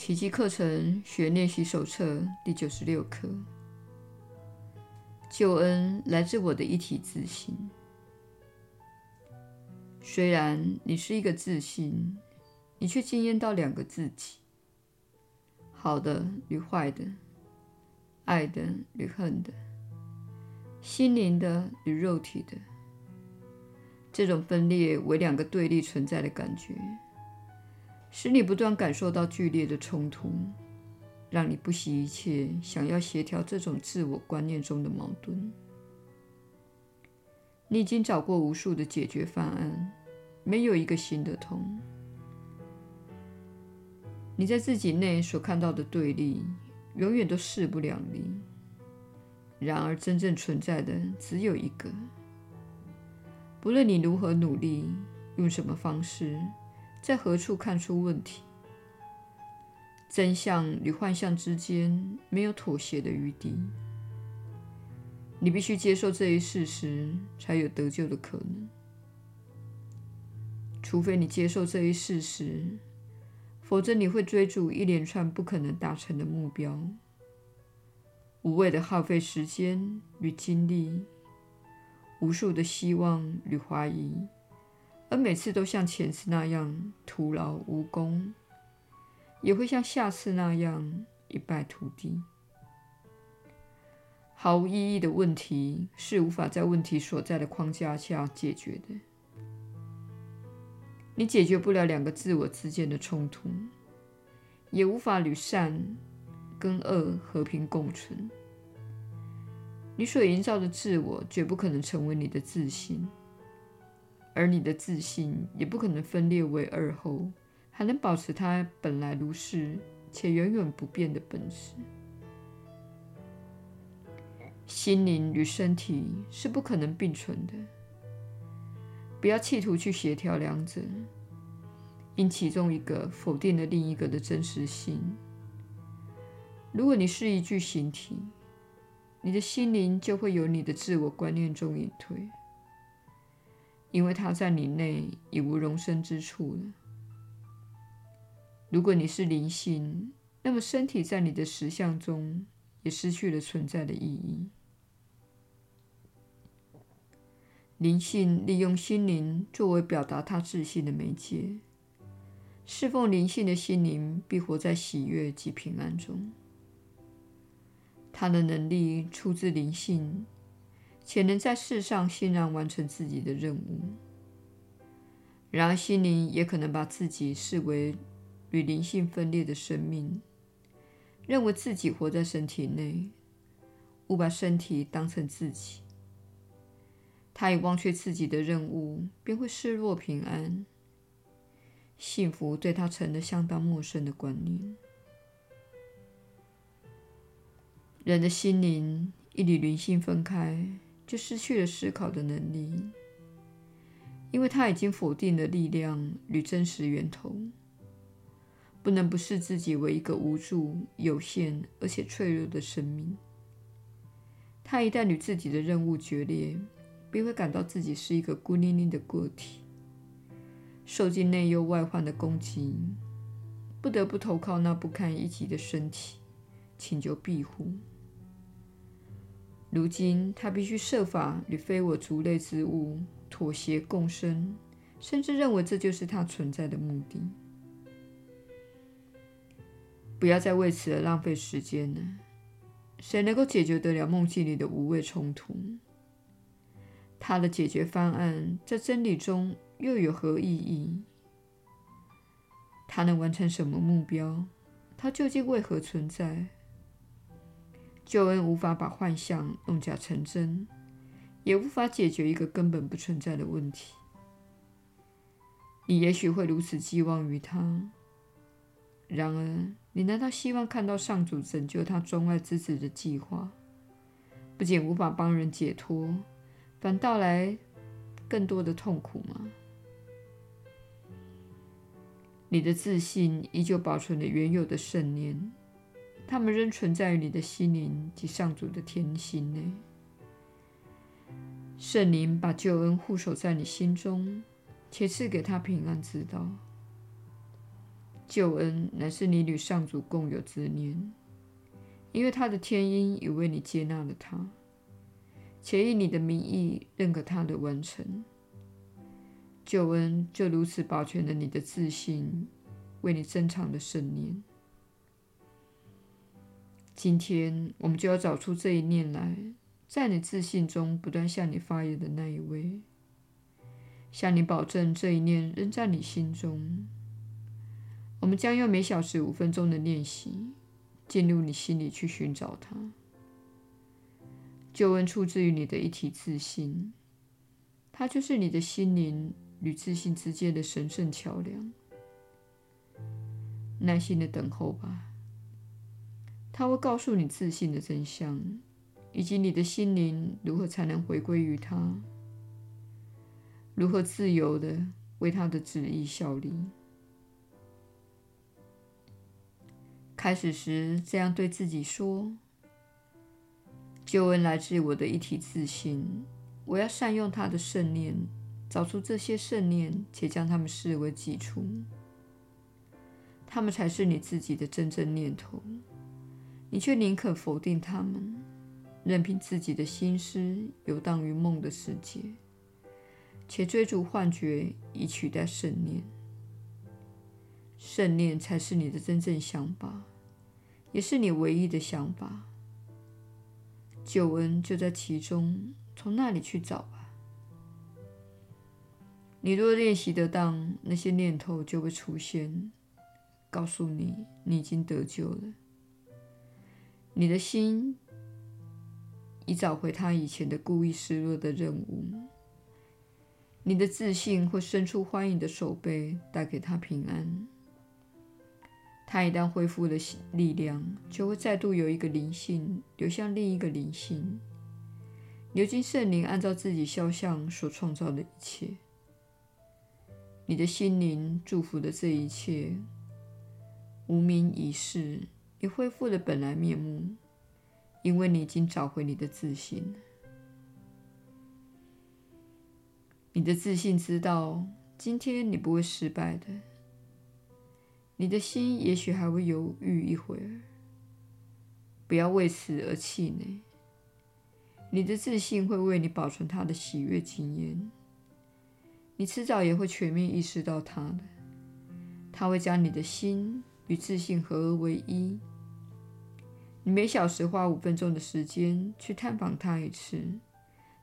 奇迹课程学练习手册第九十六课：救恩来自我的一体自信。虽然你是一个自信，你却经验到两个自己：好的与坏的，爱的与恨的，心灵的与肉体的。这种分裂为两个对立存在的感觉，使你不断感受到剧烈的冲突，让你不惜一切想要协调这种自我观念中的矛盾。你已经找过无数的解决方案，没有一个行得通。你在自己内所看到的对立，永远都势不两立。然而，真正存在的只有一个。不论你如何努力，用什么方式，在何处看出问题，真相与幻象之间没有妥协的余地。你必须接受这一事实，才有得救的可能。除非你接受这一事实，否则你会追逐一连串不可能达成的目标，无谓的耗费时间与精力。无数的希望与怀疑，而每次都像前次那样徒劳无功，也会像下次那样一败涂地。毫无意义的问题是无法在问题所在的框架下解决的。你解决不了两个自我之间的冲突，也无法与善跟恶和平共存。你所营造的自我绝不可能成为你的自信，而你的自信也不可能分裂为二后，还能保持它本来如是且永远不变的本质。心灵与身体是不可能并存的，不要企图去协调两者，因其中一个否定了另一个的真实性。如果你是一具形体，你的心灵就会由你的自我观念中隐退，因为它在你内已无容身之处了。如果你是灵性，那么身体在你的实相中也失去了存在的意义。灵性利用心灵作为表达它自信的媒介，侍奉灵性的心灵必活在喜悦及平安中。他的能力出自灵性，且能在世上欣然完成自己的任务。然而，心灵也可能把自己视为与灵性分裂的生命，认为自己活在身体内，误把身体当成自己。他已忘却自己的任务，便会失落平安。幸福对他成了相当陌生的观念。人的心灵一与灵性分开，就失去了思考的能力，因为他已经否定了力量与真实源头，不能不视自己为一个无助、有限而且脆弱的生命。他一旦与自己的任务决裂，便会感到自己是一个孤零零的个体，受尽内忧外患的攻击，不得不投靠那不堪一击的身体，请求庇护。如今，他必须设法与非我族类之物妥协共生，甚至认为这就是他存在的目的。不要再为此而浪费时间了。谁能够解决得了梦境里的无谓冲突？他的解决方案在真理中又有何意义？他能完成什么目标？他究竟为何存在？救恩无法把幻象弄假成真，也无法解决一个根本不存在的问题。你也许会如此寄望于他，然而，你难道希望看到上主拯救他钟爱之子的计划，不仅无法帮人解脱，反倒来更多的痛苦吗？你的自信依旧保存了原有的圣念。他们仍存在于你的心灵及上主的天心内。圣灵把救恩护守在你心中，且赐给他平安之道。救恩乃是你与上主共有之念，因为他的天鹰已为你接纳了他，且以你的名义认可他的完成。救恩就如此保全了你的自信，为你珍藏的圣念。今天，我们就要找出这一念来，在你自信中不断向你发言的那一位，向你保证这一念仍在你心中。我们将用每小时五分钟的练习，进入你心里去寻找它。救恩出自于你的一体自信，它就是你的心灵与自信之间的神圣桥梁。耐心的等候吧，他会告诉你自信的真相，以及你的心灵如何才能回归于他，如何自由的为他的旨意效力。开始时，这样对自己说：“救恩来自我的一体自信，我要善用他的圣念，找出这些圣念，且将他们视为己出。他们才是你自己的真正念头，你却宁可否定他们，任凭自己的心思游荡于梦的世界，且追逐幻觉以取代圣念。圣念才是你的真正想法。”也是你唯一的想法，救恩就在其中，从那里去找吧。你若练习得当，那些念头就会出现，告诉你你已经得救了。你的心已找回他以前的故意失落的任务，你的自信会伸出欢迎的手背，带给他平安。他一旦恢复了力量，就会再度有一个灵性流向另一个灵性，流经圣灵按照自己肖像所创造的一切。你的心灵祝福的这一切，无名已逝，你恢复了本来面目，因为你已经找回你的自信。你的自信知道，今天你不会失败的。你的心也许还会犹豫一会儿，不要为此而气馁。你的自信会为你保存它的喜悦经验，你迟早也会全面意识到它的。它会将你的心与自信合而为一。你每小时花五分钟的时间去探访他一次，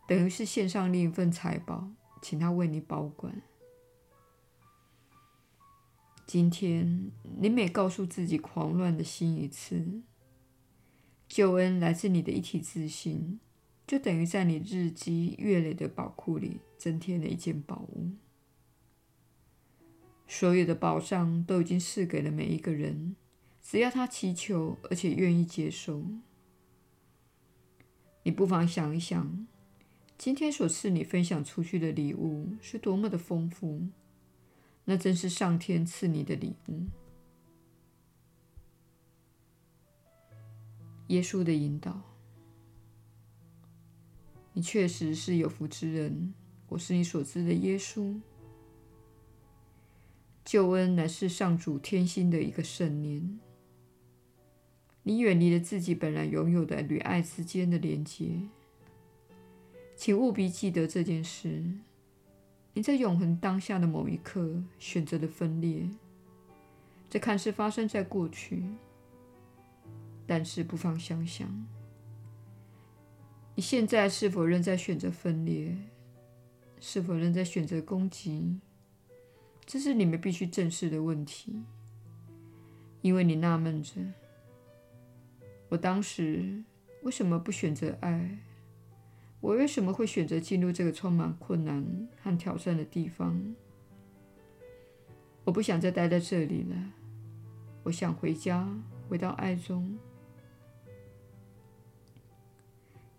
等于是献上另一份财宝，请他为你保管。今天，你每告诉自己狂乱的心一次，救恩来自你的一体自信，就等于在你日积月累的宝库里增添了一件宝物。所有的宝藏都已经赐给了每一个人，只要他祈求而且愿意接受。你不妨想一想，今天所赐你分享出去的礼物是多么的丰富。那真是上天赐你的礼物。耶稣的引导，你确实是有福之人。我是你所知的耶稣。救恩乃是上主天心的一个圣念。你远离了自己本来拥有的与爱之间的连接，请务必记得这件事。你在永恒当下的某一刻选择了分裂，这看似发生在过去，但是不妨想想，你现在是否仍在选择分裂？是否仍在选择攻击？这是你们必须正视的问题，因为你纳闷着：我当时为什么不选择爱？我为什么会选择进入这个充满困难和挑战的地方？我不想再待在这里了。我想回家，回到爱中。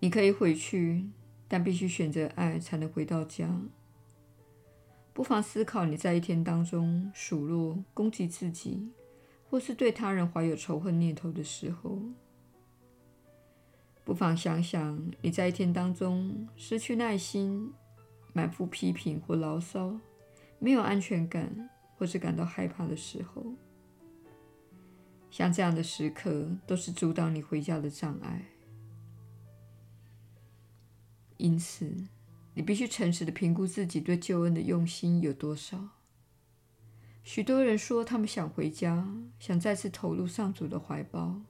你可以回去，但必须选择爱才能回到家。不妨思考你在一天当中数落、攻击自己，或是对他人怀有仇恨念头的时候。不妨想想，你在一天当中失去耐心、满腹批评或牢骚、没有安全感，或是感到害怕的时候，像这样的时刻，都是阻挡你回家的障碍。因此，你必须诚实地评估自己对救恩的用心有多少。许多人说他们想回家，想再次投入上主的怀抱，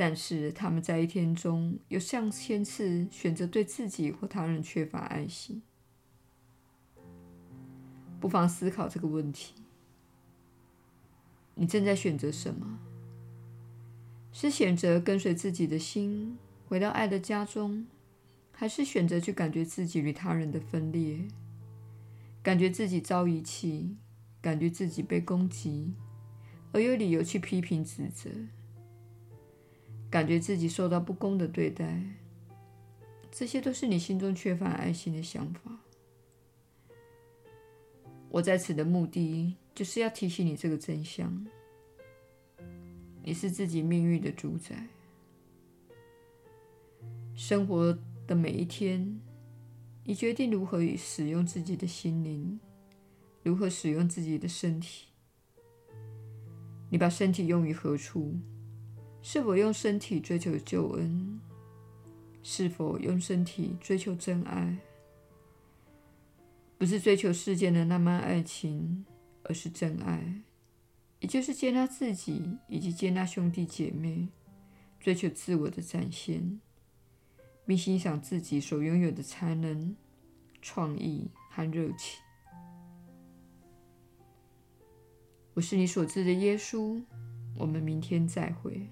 但是他们在一天中有上千次选择对自己或他人缺乏爱心。不妨思考这个问题：你正在选择什么？是选择跟随自己的心，回到爱的家中，还是选择去感觉自己与他人的分裂，感觉自己遭遗弃，感觉自己被攻击，而有理由去批评指责，感觉自己受到不公的对待？这些都是你心中缺乏爱心的想法。我在此的目的，就是要提醒你这个真相：你是自己命运的主宰。生活的每一天，你决定如何使用自己的心灵，如何使用自己的身体。你把身体用于何处？是否用身体追求救恩？是否用身体追求真爱？不是追求世间的浪漫爱情，而是真爱，也就是接纳自己以及接纳兄弟姐妹，追求自我的展现，并欣赏自己所拥有的才能、创意和热情。我是你所知的耶稣，我们明天再会。